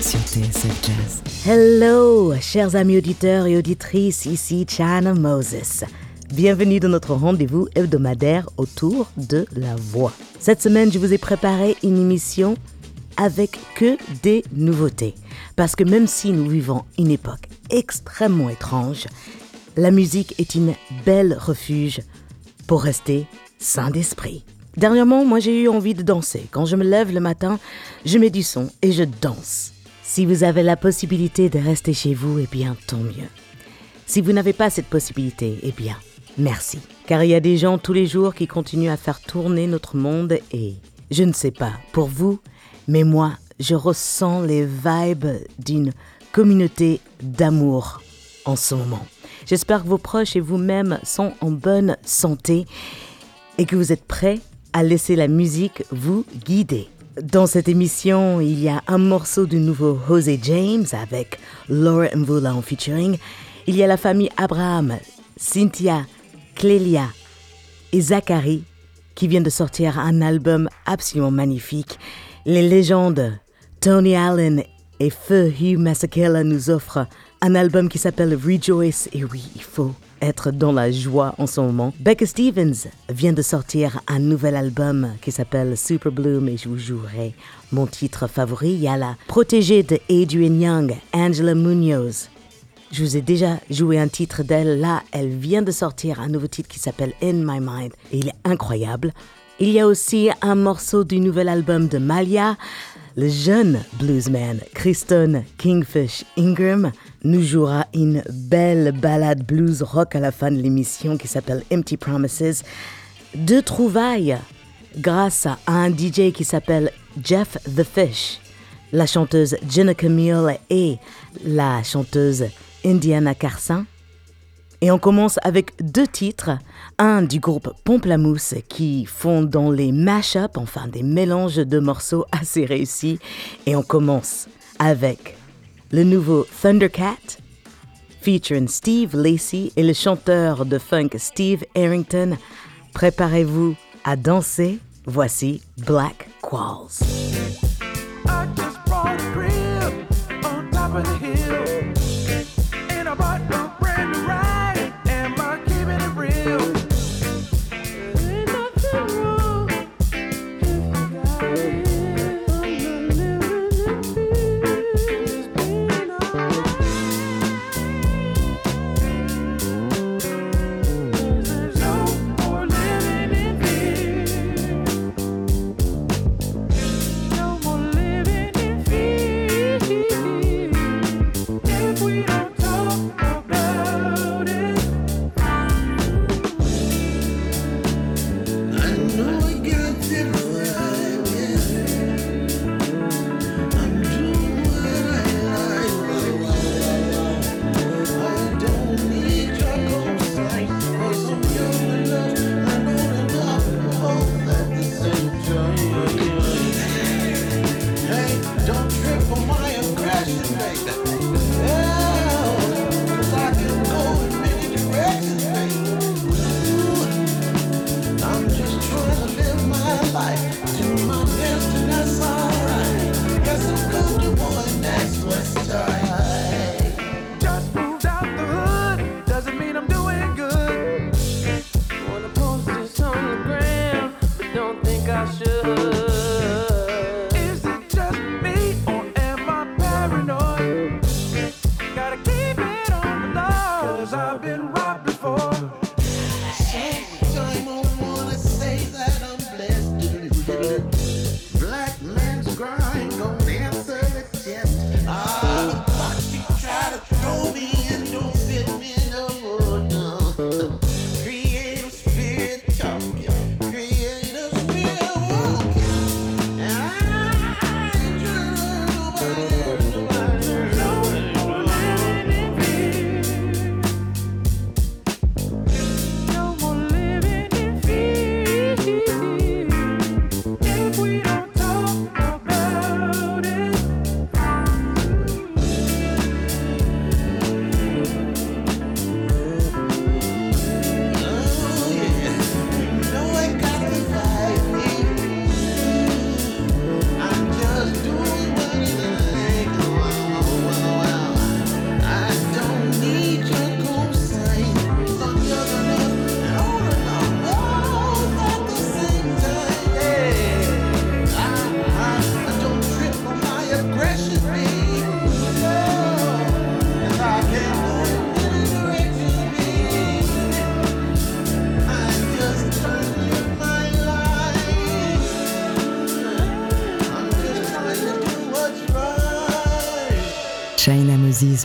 sur TSF Jazz. Hello, chers amis auditeurs et auditrices, ici China Moses. Bienvenue dans notre rendez-vous hebdomadaire autour de la voix. Cette semaine, je vous ai préparé une émission avec que des nouveautés. Parce que même si nous vivons une époque extrêmement étrange, la musique est une belle refuge pour rester sain d'esprit. Dernièrement, moi j'ai eu envie de danser. Quand je me lève le matin, je mets du son et je danse. Si vous avez la possibilité de rester chez vous, eh bien tant mieux. Si vous n'avez pas cette possibilité, eh bien, merci. Car il y a des gens tous les jours qui continuent à faire tourner notre monde et je ne sais pas pour vous, mais moi, je ressens les vibes d'une communauté d'amour en ce moment. J'espère que vos proches et vous-même sont en bonne santé et que vous êtes prêts à laisser la musique vous guider. Dans cette émission, il y a un morceau du nouveau Jose James avec Laura Mvula en featuring. Il y a la famille Abraham, Cynthia, Clélia et Zachary qui viennent de sortir un album absolument magnifique. Les légendes Tony Allen et Feu Hugh Masekela nous offrent un album qui s'appelle Rejoice. Et oui, il faut être dans la joie en ce moment. Becca Stevens vient de sortir un nouvel album qui s'appelle Super Bloom et je vous jouerai mon titre favori. Il y a la protégée de Adrian Young, Angela Munoz. Je vous ai déjà joué un titre d'elle. Là, elle vient de sortir un nouveau titre qui s'appelle In My Mind et il est incroyable. Il y a aussi un morceau du nouvel album de Malia. Le jeune bluesman Kristen Kingfish Ingram nous jouera une belle ballade blues rock à la fin de l'émission qui s'appelle Empty Promises. Deux trouvailles grâce à un DJ qui s'appelle Jeff the Fish, la chanteuse Jenna Camille et la chanteuse Indiana Carson. Et on commence avec deux titres, un du groupe Pomplamoose qui font dans les mash-up, enfin des mélanges de morceaux assez réussis. Et on commence avec le nouveau Thundercat, featuring Steve Lacey et le chanteur de funk Steve Harrington. Préparez-vous à danser, voici Black Qualls.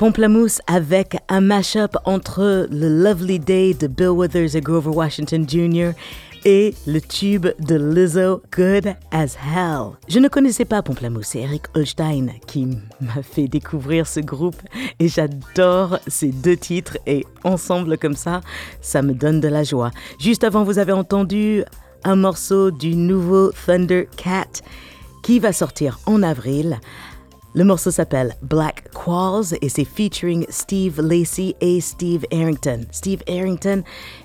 Pomplamoose avec un mash-up entre le Lovely Day de Bill Withers et Grover Washington Jr. et le tube de Lizzo, Good as Hell. Je ne connaissais pas Pomplamoose, c'est Eric Holstein qui m'a fait découvrir ce groupe et j'adore ces deux titres et ensemble comme ça, ça me donne de la joie. Juste avant, vous avez entendu un morceau du nouveau Thundercat qui va sortir en avril. Le morceau s'appelle Black Qualls et c'est featuring Steve Lacey et Steve Arrington. Steve Arrington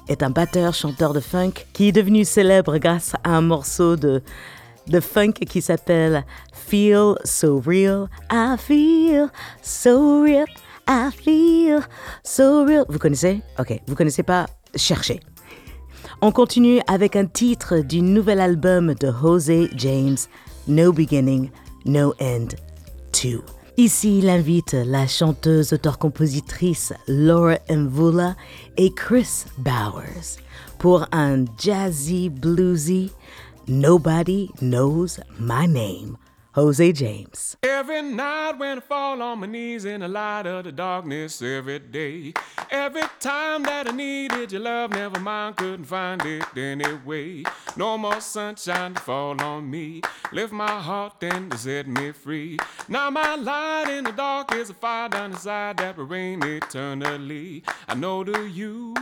est un batteur, chanteur de funk qui est devenu célèbre grâce à un morceau de, de funk qui s'appelle Feel So Real. I feel so real. I feel so real. Vous connaissez? Ok, vous connaissez pas? Cherchez. On continue avec un titre du nouvel album de Jose James, No Beginning, No End 2. Ici, il invite la chanteuse, auteure-compositrice Laura Mvula et Chris Bowers pour un jazzy bluesy Nobody Knows My Name. Jose James. Every night when I fall on my knees in the light of the darkness every day. Every time that I needed your love, never mind, couldn't find it anyway. No more sunshine to fall on me. Lift my heart and to set me free. Now my light in the dark is a fire down inside that will reign eternally. I know to you.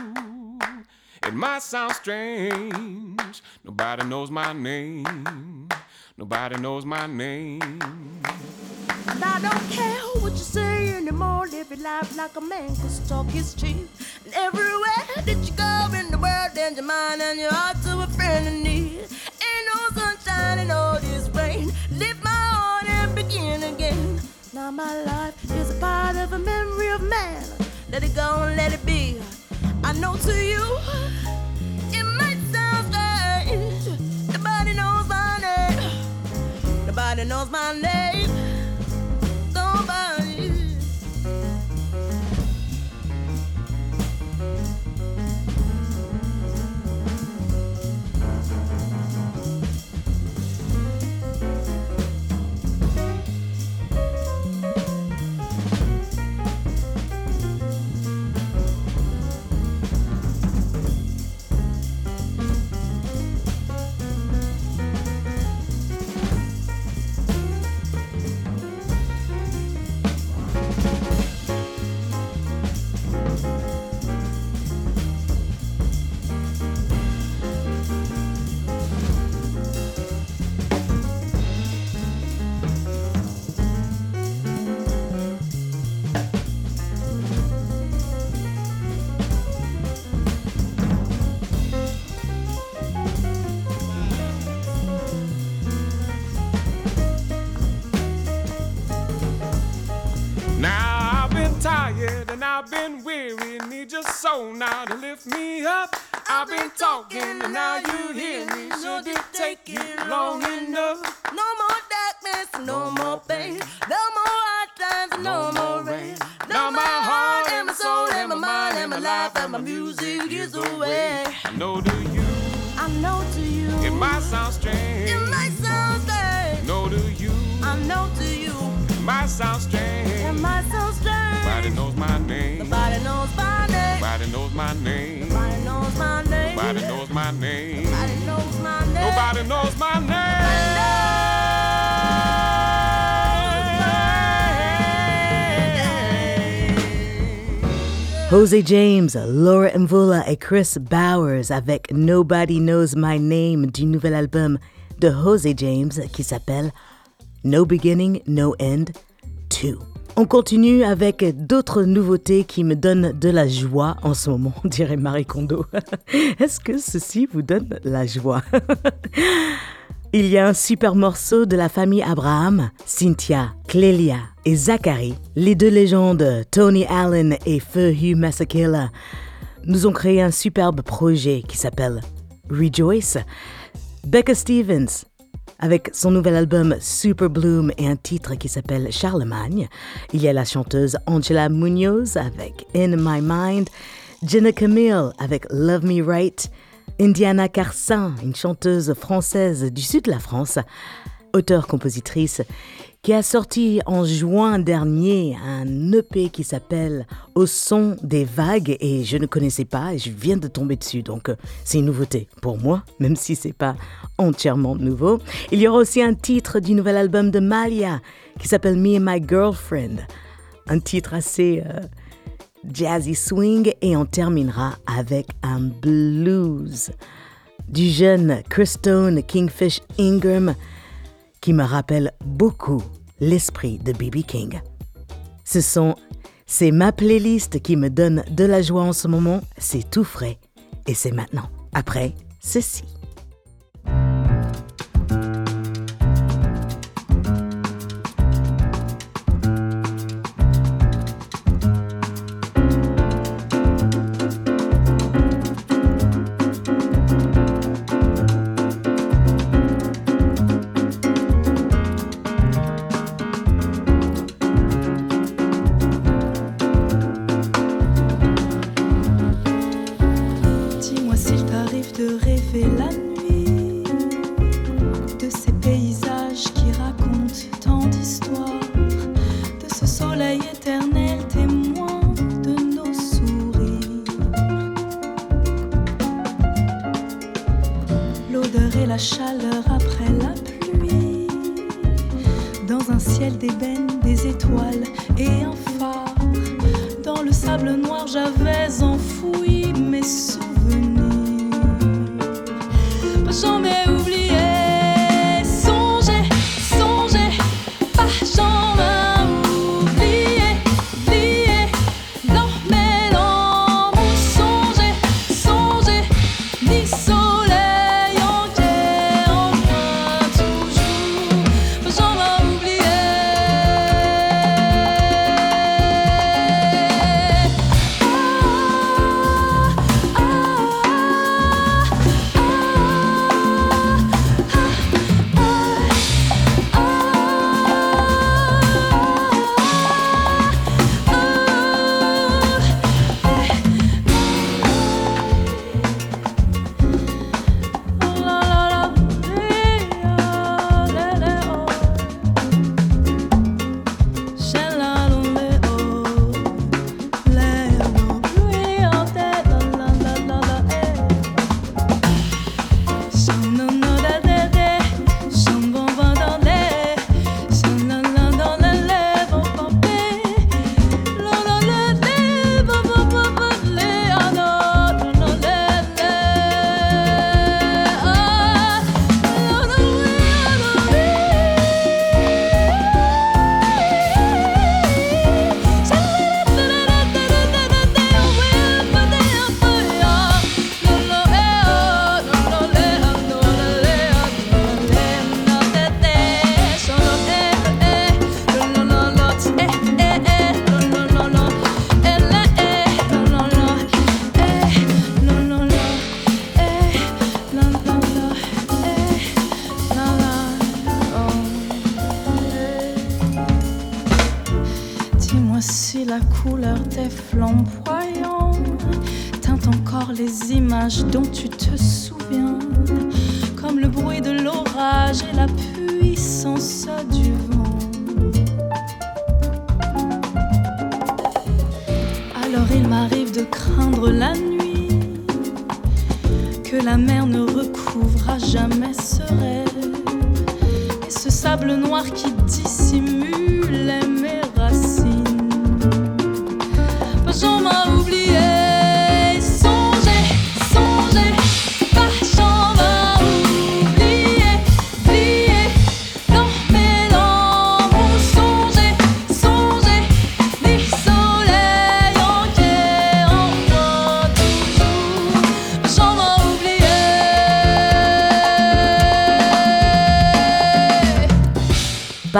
It might sound strange. Nobody knows my name. Nobody knows my name. And I don't care what you say anymore. Live your life like a man, cause talk is cheap. And everywhere that you go in the world, lend your mind and your heart to a friend in need. Ain't no sunshine in all this rain. Lift my heart and begin again. Now my life is a part of a memory of man. Let it go and let it be. I know to you, name. Nobody knows my name. Knows my name. Nobody knows my name. Nobody knows my name. Nobody knows my name. Nobody knows my name. Jose James, Laura Mvula et Chris Bowers avec Nobody Knows My Name du nouvel album de Jose James qui s'appelle No Beginning, No End 2. On continue avec d'autres nouveautés qui me donnent de la joie en ce moment, dirait Marie Kondo. Est-ce que ceci vous donne la joie? Il y a un super morceau de la famille Abraham, Cynthia, Clélia et Zachary, les deux légendes Tony Allen et Feu Hugh nous ont créé un superbe projet qui s'appelle Rejoice. Becca Stevens, avec son nouvel album Super Bloom et un titre qui s'appelle Charlemagne. Il y a la chanteuse Angela Munoz avec In My Mind, Jenna Camille avec Love Me Right, Indiana Carson, une chanteuse française du sud de la France, auteure-compositrice, qui a sorti en juin dernier un EP qui s'appelle Au son des vagues et je ne connaissais pas et je viens de tomber dessus donc euh, c'est une nouveauté pour moi même si c'est pas entièrement nouveau. Il y aura aussi un titre du nouvel album de Malia qui s'appelle Me and My Girlfriend, un titre assez euh, jazzy swing et on terminera avec un blues du jeune Christone Kingfish Ingram qui me rappelle beaucoup l'esprit de B.B. King. Ce sont, c'est ma playlist qui me donne de la joie en ce moment, c'est tout frais et c'est maintenant. Après, ceci.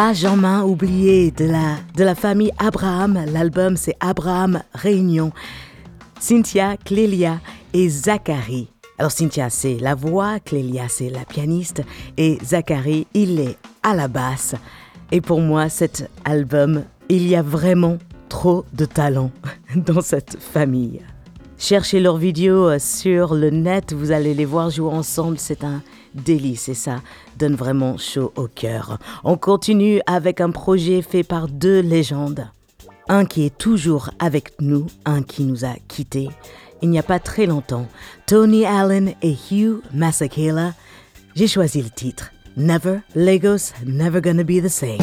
Pas Jean-Main oublié de la, de la famille Abraham. L'album c'est Abraham Réunion. Cynthia, Clélia et Zachary. Alors Cynthia c'est la voix, Clélia c'est la pianiste et Zachary il est à la basse. Et pour moi cet album, il y a vraiment trop de talent dans cette famille. Cherchez leurs vidéos sur le net, vous allez les voir jouer ensemble, c'est un délice et ça donne vraiment chaud au cœur. On continue avec un projet fait par deux légendes. Un qui est toujours avec nous, un qui nous a quittés il n'y a pas très longtemps. Tony Allen et Hugh Masekela. J'ai choisi le titre Never, Lagos, Never Gonna Be the Same.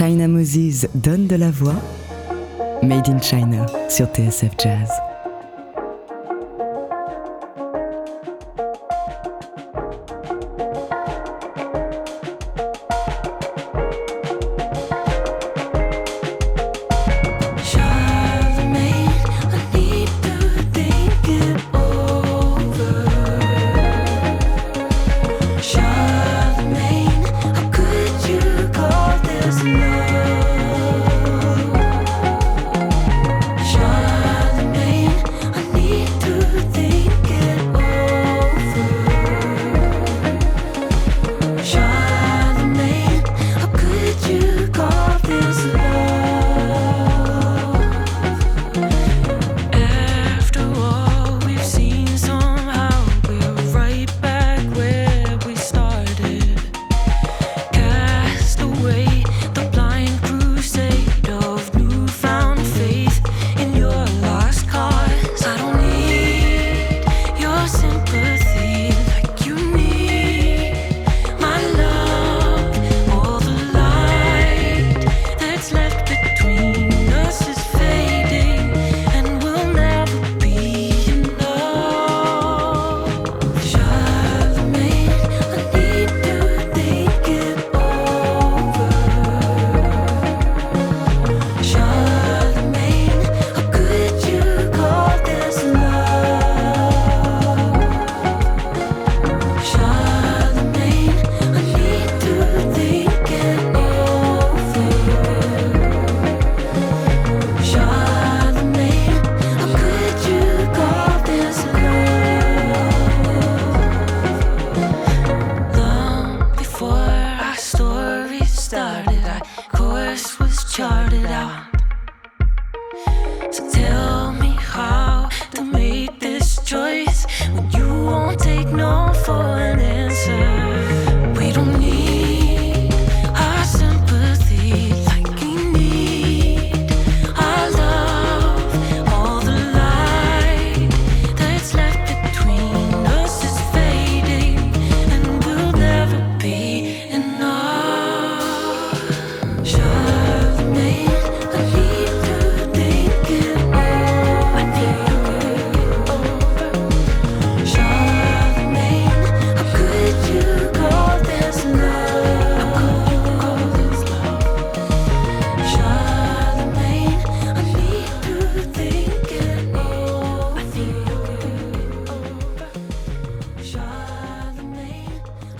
China Moses donne de la voix. Made in China sur TSF Jazz.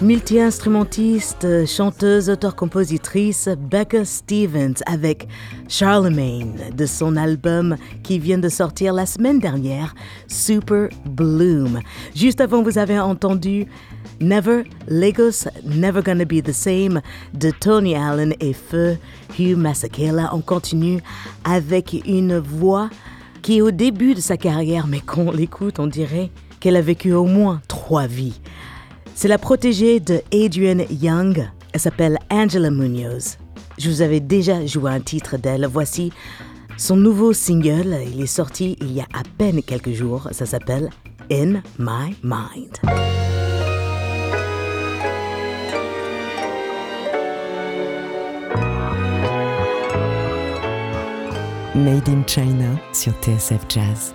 Multi-instrumentiste, chanteuse, auteur-compositrice Becca Stevens avec Charlemagne de son album qui vient de sortir la semaine dernière, Super Bloom. Juste avant, vous avez entendu Never, Lagos, Never Gonna Be the Same de Tony Allen et Feu Hugh Masekela. On continue avec une voix qui est au début de sa carrière, mais qu'on l'écoute, on dirait qu'elle a vécu au moins trois vies. C'est la protégée de Adrian Young. Elle s'appelle Angela Munoz. Je vous avais déjà joué un titre d'elle. Voici son nouveau single. Il est sorti il y a à peine quelques jours. Ça s'appelle In My Mind. Made in China sur TSF Jazz.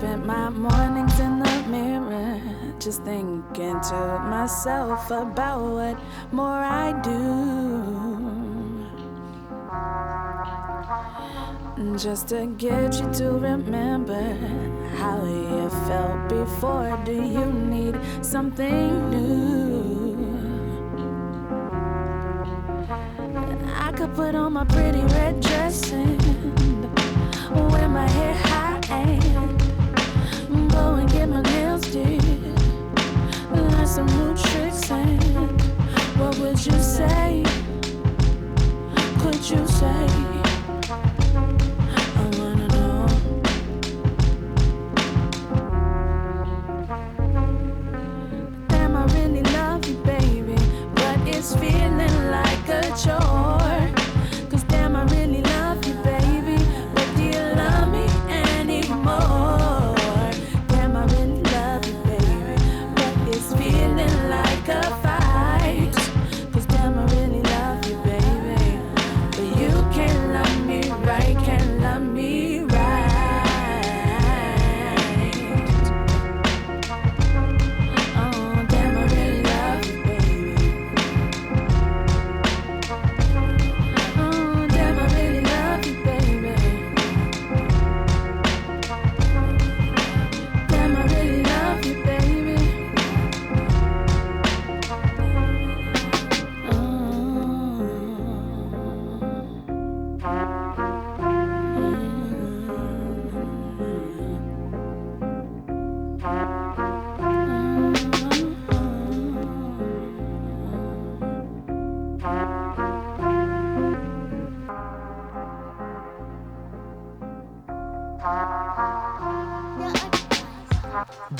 Spent my mornings in the mirror, just thinking to myself about what more I do. Just to get you to remember how you felt before. Do you need something new? I could put on my pretty red dress and wear my hair high and go and get my nails did. Learn some new tricks and what would you say? Could you say? I wanna know. Damn, I really love you, baby, but it's feeling like a chore.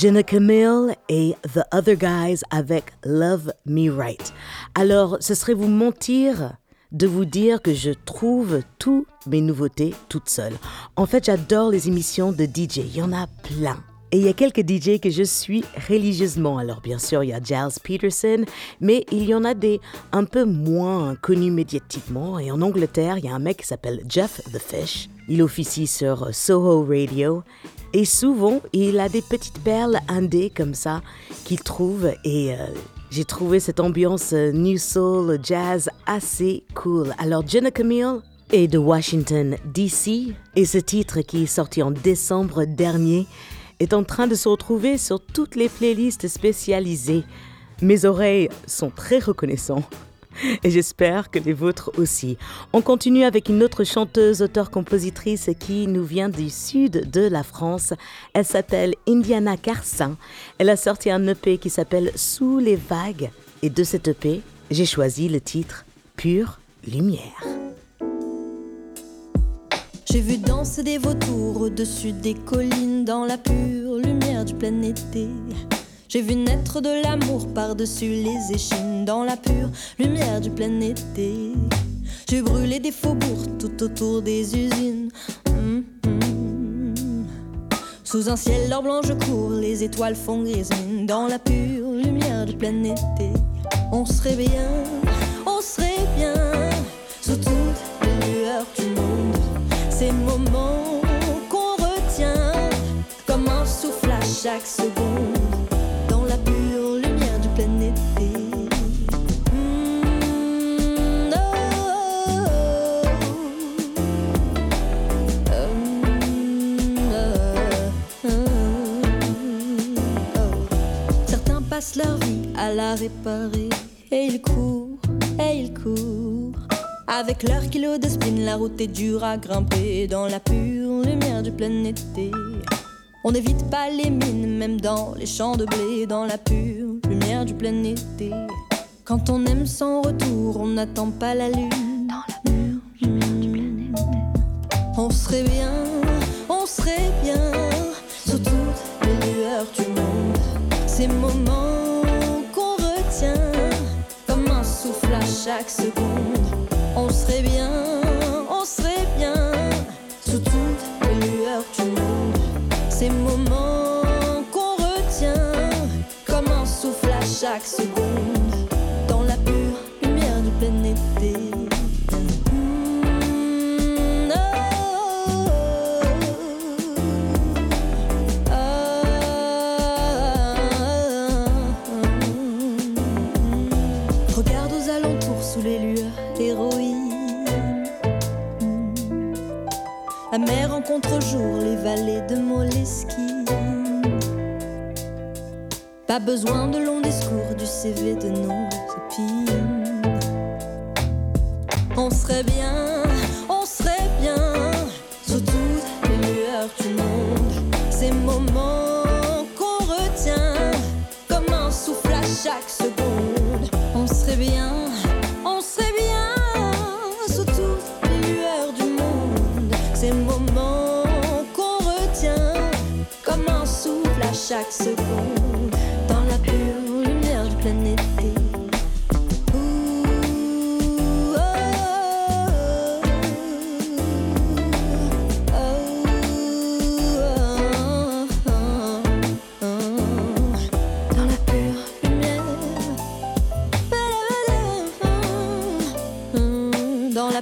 Jenna Camille et The Other Guys avec Love Me Right. Alors, ce serait vous mentir de vous dire que je trouve toutes mes nouveautés toutes seules. En fait, j'adore les émissions de DJ. Il y en a plein. Et il y a quelques DJ que je suis religieusement. Alors bien sûr, il y a Giles Peterson, mais il y en a des un peu moins connus médiatiquement. Et en Angleterre, il y a un mec qui s'appelle Jeff the Fish. Il officie sur Soho Radio. Et souvent, il a des petites perles indées comme ça qu'il trouve. Et euh, j'ai trouvé cette ambiance euh, New Soul Jazz assez cool. Alors Jenna Camille est de Washington, D.C. Et ce titre qui est sorti en décembre dernier est en train de se retrouver sur toutes les playlists spécialisées. Mes oreilles sont très reconnaissants. Et j'espère que les vôtres aussi. On continue avec une autre chanteuse, auteure-compositrice qui nous vient du sud de la France. Elle s'appelle Indiana Carsin. Elle a sorti un EP qui s'appelle Sous les vagues. Et de cet EP, j'ai choisi le titre Pure Lumière. J'ai vu danser des vautours au-dessus des collines dans la pure lumière du plein été. J'ai vu naître de l'amour par-dessus les échines dans la pure lumière du plein été. J'ai brûlé des faubourgs tout autour des usines. Hum. Sous un ciel d'or blanc je cours, les étoiles font grise dans la pure lumière du plein été. On serait bien, on serait bien sous toutes les lueurs du monde. Ces moments qu'on retient comme un souffle à chaque seconde la réparer. Et il court, et il court. Avec leur kilo de spin, la route est dure à grimper dans la pure lumière du plein été. On n'évite pas les mines, même dans les champs de blé, dans la pure lumière du plein été. Quand on aime sans retour, on n'attend pas la lune. Dans la pure lumière du plein été. On serait bien, on serait bien, sous toutes les lueurs du monde. Ces moments chaque seconde. On serait bien, contre-jour, les vallées de Moleskine. Pas besoin de longs discours du CV de nos épines. On serait bien,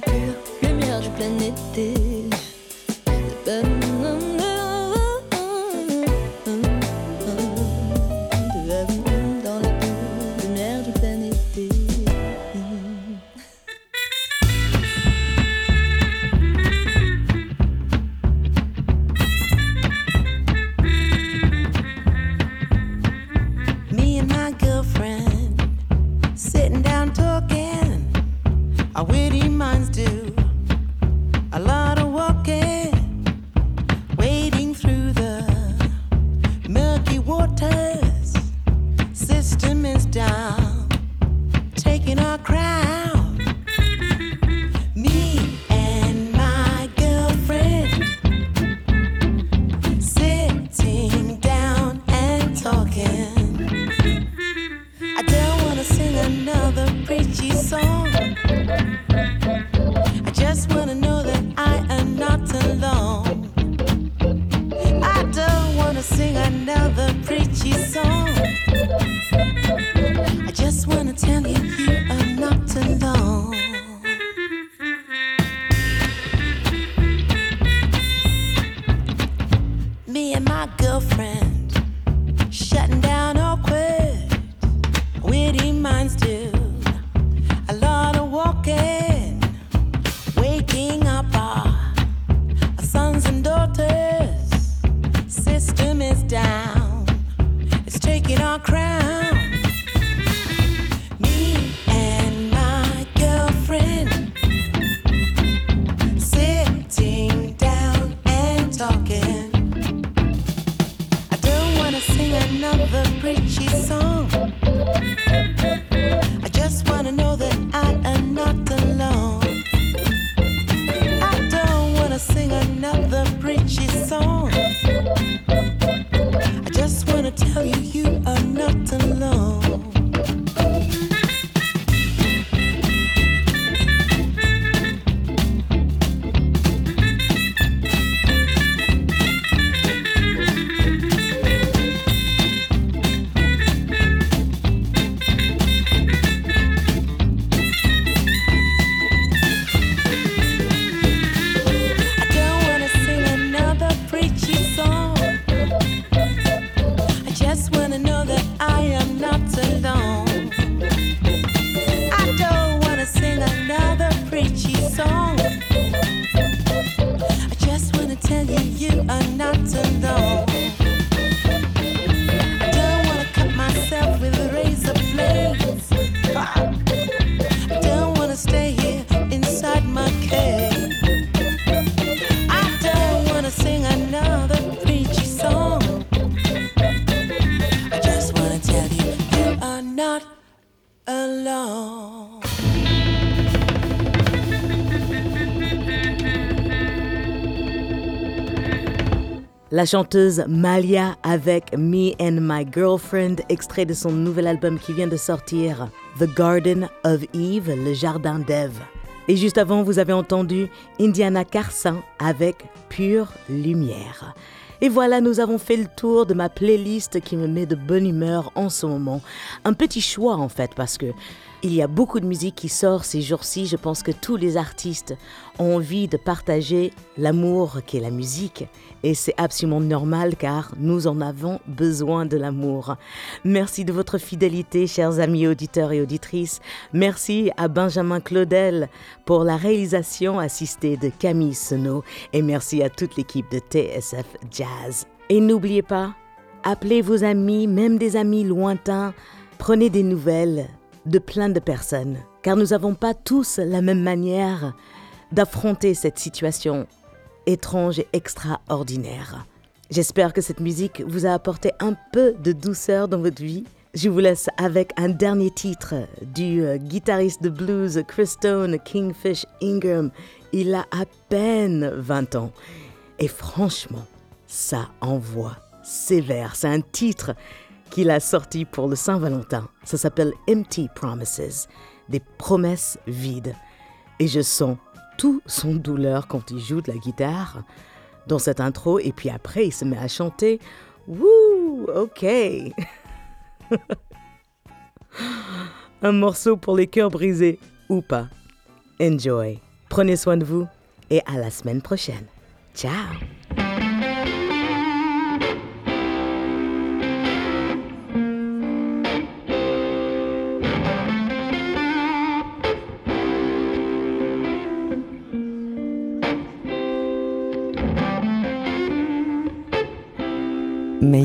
pure lumière du plein été. La chanteuse Malia avec Me and My Girlfriend, extrait de son nouvel album qui vient de sortir, The Garden of Eve, le jardin d'Ève. Et juste avant, vous avez entendu Indiana Carson avec Pure Lumière. Et voilà, nous avons fait le tour de ma playlist qui me met de bonne humeur en ce moment. Un petit choix en fait, parce que il y a beaucoup de musique qui sort ces jours-ci. Je pense que tous les artistes ont envie de partager l'amour qu'est la musique. Et c'est absolument normal car nous en avons besoin de l'amour. Merci de votre fidélité, chers amis auditeurs et auditrices. Merci à Benjamin Claudel pour la réalisation assistée de Camille Senot. Et merci à toute l'équipe de TSF Jazz. Et n'oubliez pas, appelez vos amis, même des amis lointains. Prenez des nouvelles de plein de personnes, car nous n'avons pas tous la même manière d'affronter cette situation étrange et extraordinaire. J'espère que cette musique vous a apporté un peu de douceur dans votre vie. Je vous laisse avec un dernier titre du euh, guitariste de blues Chris Stone, Kingfish Ingram. Il a à peine 20 ans. Et franchement, ça envoie sévère. C'est un titre qu'il a sorti pour le Saint-Valentin. Ça s'appelle Empty Promises, des promesses vides. Et je sens tout son douleur quand il joue de la guitare dans cette intro et puis après il se met à chanter. Wouh, ok. Un morceau pour les cœurs brisés ou pas. Enjoy. Prenez soin de vous et à la semaine prochaine. Ciao.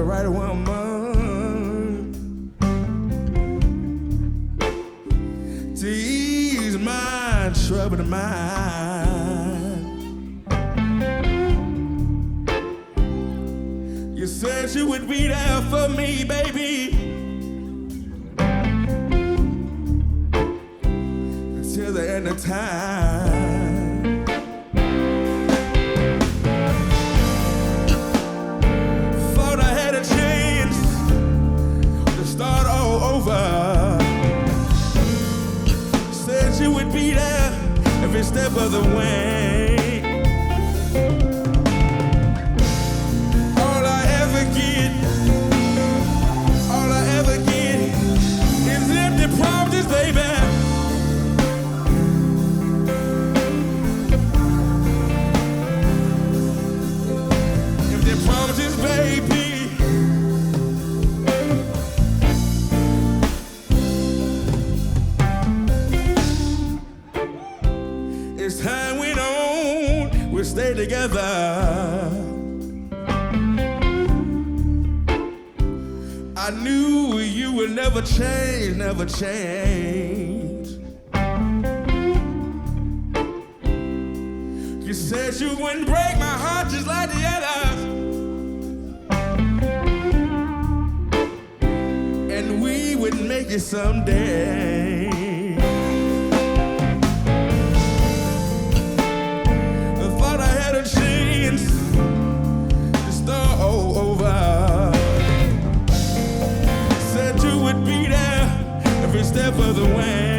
The right woman to ease my troubled mind. You said you would be there for me, baby. Until the end of time. The way. Together. I knew you would never change, never change. You said you wouldn't break my heart just like the others. And we would make it someday. step of the way.